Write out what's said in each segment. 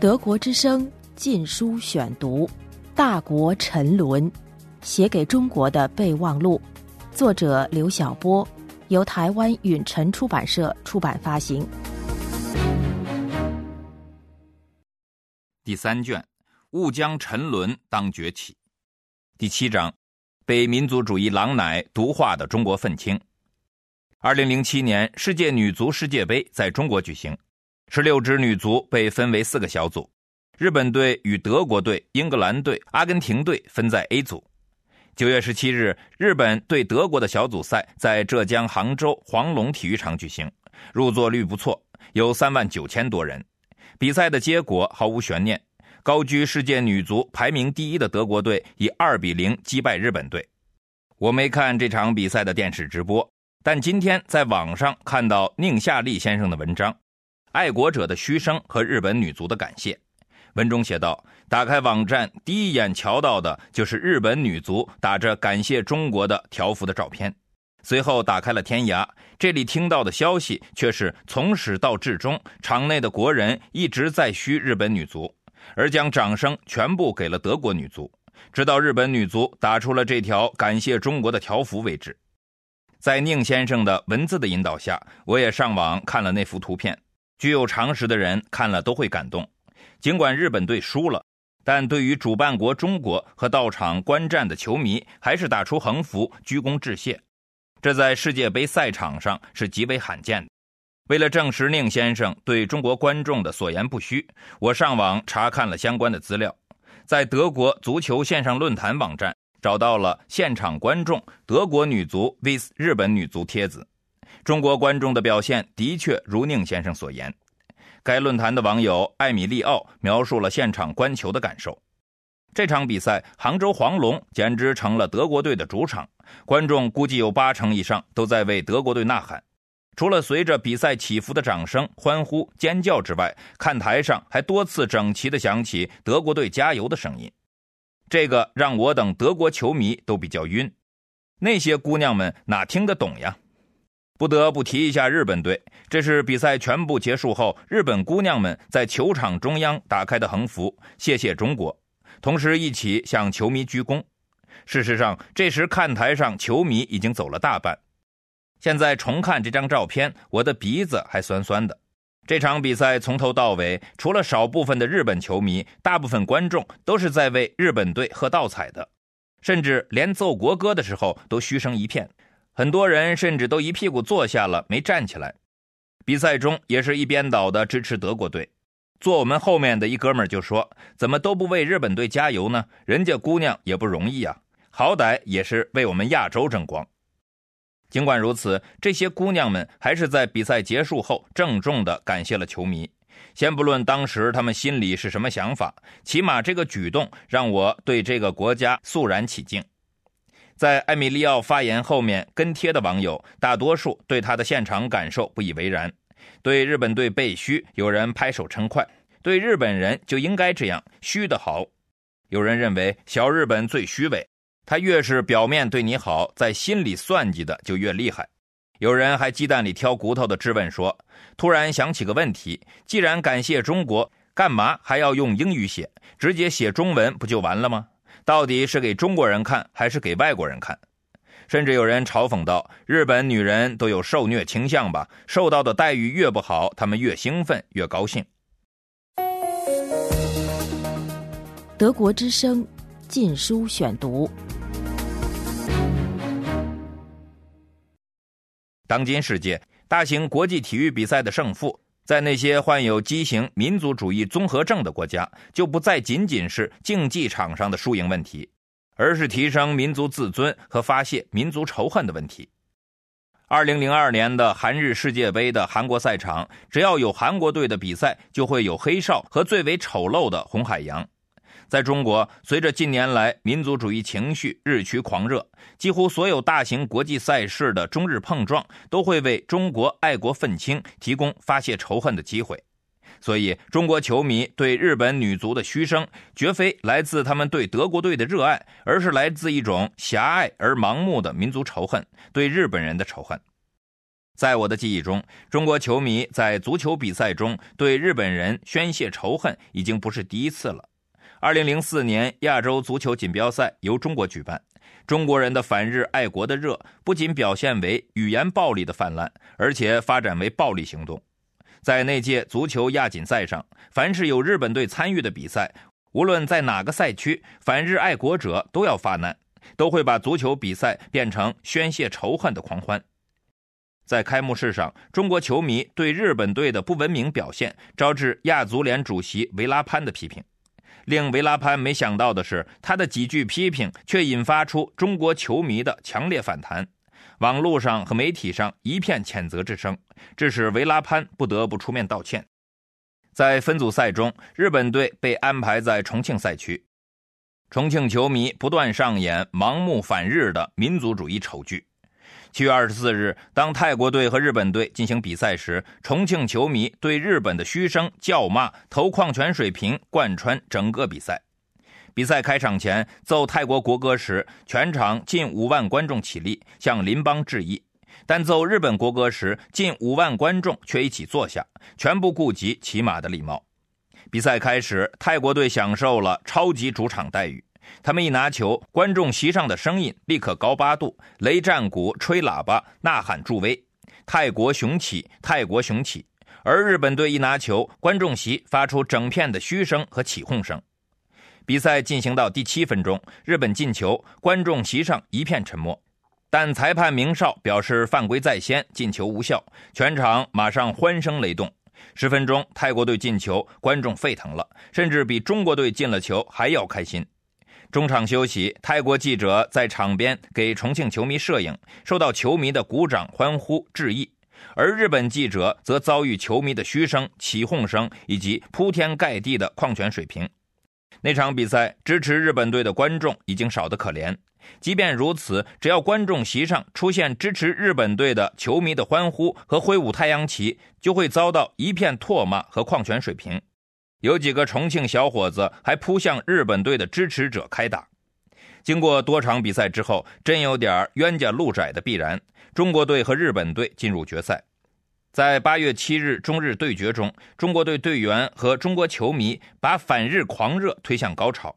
德国之声禁书选读，《大国沉沦》，写给中国的备忘录，作者刘晓波，由台湾允晨出版社出版发行。第三卷，勿将沉沦当崛起。第七章，被民族主义狼奶毒化的中国愤青。二零零七年世界女足世界杯在中国举行。十六支女足被分为四个小组，日本队与德国队、英格兰队、阿根廷队分在 A 组。九月十七日，日本对德国的小组赛在浙江杭州黄龙体育场举行，入座率不错，有三万九千多人。比赛的结果毫无悬念，高居世界女足排名第一的德国队以二比零击败日本队。我没看这场比赛的电视直播，但今天在网上看到宁夏利先生的文章。爱国者的嘘声和日本女足的感谢。文中写道：“打开网站，第一眼瞧到的就是日本女足打着感谢中国的条幅的照片。随后打开了天涯，这里听到的消息却是从始到至终，场内的国人一直在嘘日本女足，而将掌声全部给了德国女足，直到日本女足打出了这条感谢中国的条幅为止。”在宁先生的文字的引导下，我也上网看了那幅图片。具有常识的人看了都会感动，尽管日本队输了，但对于主办国中国和到场观战的球迷，还是打出横幅鞠躬致谢。这在世界杯赛场上是极为罕见的。为了证实宁先生对中国观众的所言不虚，我上网查看了相关的资料，在德国足球线上论坛网站找到了现场观众德国女足 vs 日本女足帖子。中国观众的表现的确如宁先生所言。该论坛的网友艾米利奥描述了现场观球的感受：这场比赛，杭州黄龙简直成了德国队的主场，观众估计有八成以上都在为德国队呐喊。除了随着比赛起伏的掌声、欢呼、尖叫之外，看台上还多次整齐地响起德国队加油的声音。这个让我等德国球迷都比较晕。那些姑娘们哪听得懂呀？不得不提一下日本队，这是比赛全部结束后，日本姑娘们在球场中央打开的横幅，谢谢中国，同时一起向球迷鞠躬。事实上，这时看台上球迷已经走了大半。现在重看这张照片，我的鼻子还酸酸的。这场比赛从头到尾，除了少部分的日本球迷，大部分观众都是在为日本队喝倒彩的，甚至连奏国歌的时候都嘘声一片。很多人甚至都一屁股坐下了，没站起来。比赛中也是一边倒的支持德国队。坐我们后面的一哥们就说：“怎么都不为日本队加油呢？人家姑娘也不容易啊，好歹也是为我们亚洲争光。”尽管如此，这些姑娘们还是在比赛结束后郑重地感谢了球迷。先不论当时他们心里是什么想法，起码这个举动让我对这个国家肃然起敬。在艾米利奥发言后面跟贴的网友，大多数对他的现场感受不以为然。对日本队被嘘，有人拍手称快；对日本人就应该这样嘘的好。有人认为小日本最虚伪，他越是表面对你好，在心里算计的就越厉害。有人还鸡蛋里挑骨头的质问说：“突然想起个问题，既然感谢中国，干嘛还要用英语写？直接写中文不就完了吗？”到底是给中国人看还是给外国人看？甚至有人嘲讽道：“日本女人都有受虐倾向吧？受到的待遇越不好，她们越兴奋越高兴。”德国之声，禁书选读。当今世界，大型国际体育比赛的胜负。在那些患有畸形民族主义综合症的国家，就不再仅仅是竞技场上的输赢问题，而是提升民族自尊和发泄民族仇恨的问题。二零零二年的韩日世界杯的韩国赛场，只要有韩国队的比赛，就会有黑哨和最为丑陋的红海洋。在中国，随着近年来民族主义情绪日趋狂热，几乎所有大型国际赛事的中日碰撞都会为中国爱国愤青提供发泄仇恨的机会。所以，中国球迷对日本女足的嘘声，绝非来自他们对德国队的热爱，而是来自一种狭隘而盲目的民族仇恨，对日本人的仇恨。在我的记忆中，中国球迷在足球比赛中对日本人宣泄仇恨已经不是第一次了。二零零四年亚洲足球锦标赛由中国举办，中国人的反日爱国的热不仅表现为语言暴力的泛滥，而且发展为暴力行动。在那届足球亚锦赛上，凡是有日本队参与的比赛，无论在哪个赛区，反日爱国者都要发难，都会把足球比赛变成宣泄仇恨的狂欢。在开幕式上，中国球迷对日本队的不文明表现招致亚足联主席维拉潘的批评。令维拉潘没想到的是，他的几句批评却引发出中国球迷的强烈反弹，网络上和媒体上一片谴责之声，致使维拉潘不得不出面道歉。在分组赛中，日本队被安排在重庆赛区，重庆球迷不断上演盲目反日的民族主义丑剧。七月二十四日，当泰国队和日本队进行比赛时，重庆球迷对日本的嘘声、叫骂、投矿泉水瓶贯穿整个比赛。比赛开场前奏泰国国歌时，全场近五万观众起立向邻邦致意；但奏日本国歌时，近五万观众却一起坐下，全部顾及起码的礼貌。比赛开始，泰国队享受了超级主场待遇。他们一拿球，观众席上的声音立刻高八度，擂战鼓、吹喇叭、呐喊助威，泰国雄起，泰国雄起。而日本队一拿球，观众席发出整片的嘘声和起哄声。比赛进行到第七分钟，日本进球，观众席上一片沉默，但裁判鸣哨表示犯规在先，进球无效，全场马上欢声雷动。十分钟，泰国队进球，观众沸腾了，甚至比中国队进了球还要开心。中场休息，泰国记者在场边给重庆球迷摄影，受到球迷的鼓掌、欢呼、致意；而日本记者则遭遇球迷的嘘声、起哄声以及铺天盖地的矿泉水瓶。那场比赛，支持日本队的观众已经少得可怜。即便如此，只要观众席上出现支持日本队的球迷的欢呼和挥舞太阳旗，就会遭到一片唾骂和矿泉水瓶。有几个重庆小伙子还扑向日本队的支持者开打。经过多场比赛之后，真有点冤家路窄的必然。中国队和日本队进入决赛。在八月七日中日对决中，中国队队员和中国球迷把反日狂热推向高潮。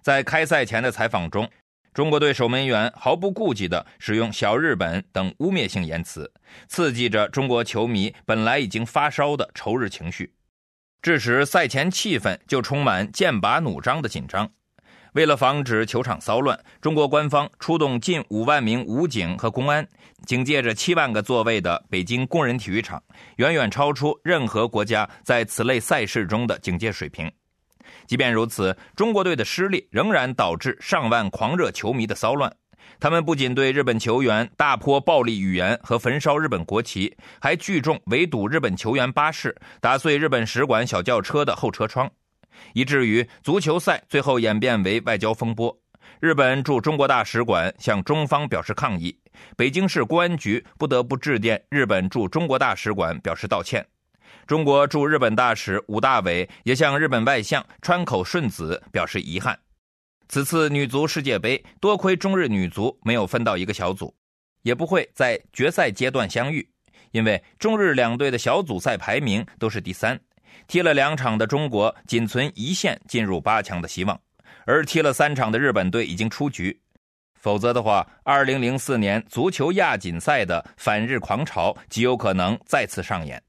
在开赛前的采访中，中国队守门员毫不顾忌地使用“小日本”等污蔑性言辞，刺激着中国球迷本来已经发烧的仇日情绪。致使赛前气氛就充满剑拔弩张的紧张。为了防止球场骚乱，中国官方出动近五万名武警和公安，警戒着七万个座位的北京工人体育场，远远超出任何国家在此类赛事中的警戒水平。即便如此，中国队的失利仍然导致上万狂热球迷的骚乱。他们不仅对日本球员大泼暴力语言和焚烧日本国旗，还聚众围堵日本球员巴士，打碎日本使馆小轿车的后车窗，以至于足球赛最后演变为外交风波。日本驻中国大使馆向中方表示抗议，北京市公安局不得不致电日本驻中国大使馆表示道歉。中国驻日本大使武大伟也向日本外相川口顺子表示遗憾。此次女足世界杯，多亏中日女足没有分到一个小组，也不会在决赛阶段相遇，因为中日两队的小组赛排名都是第三，踢了两场的中国仅存一线进入八强的希望，而踢了三场的日本队已经出局，否则的话，2004年足球亚锦赛的反日狂潮极有可能再次上演。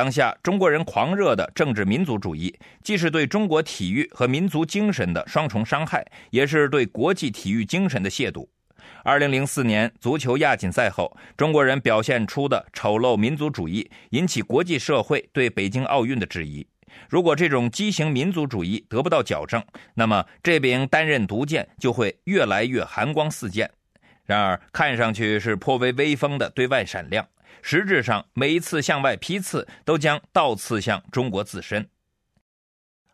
当下中国人狂热的政治民族主义，既是对中国体育和民族精神的双重伤害，也是对国际体育精神的亵渎。二零零四年足球亚锦赛后，中国人表现出的丑陋民族主义，引起国际社会对北京奥运的质疑。如果这种畸形民族主义得不到矫正，那么这柄单刃毒剑就会越来越寒光四溅。然而，看上去是颇为威风的对外闪亮。实质上，每一次向外批次都将倒刺向中国自身。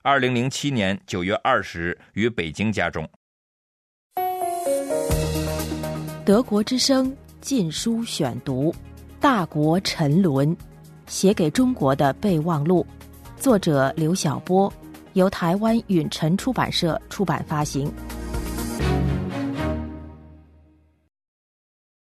二零零七年九月二十日，于北京家中。德国之声《禁书选读》，《大国沉沦》，写给中国的备忘录，作者刘晓波，由台湾允晨出版社出版发行。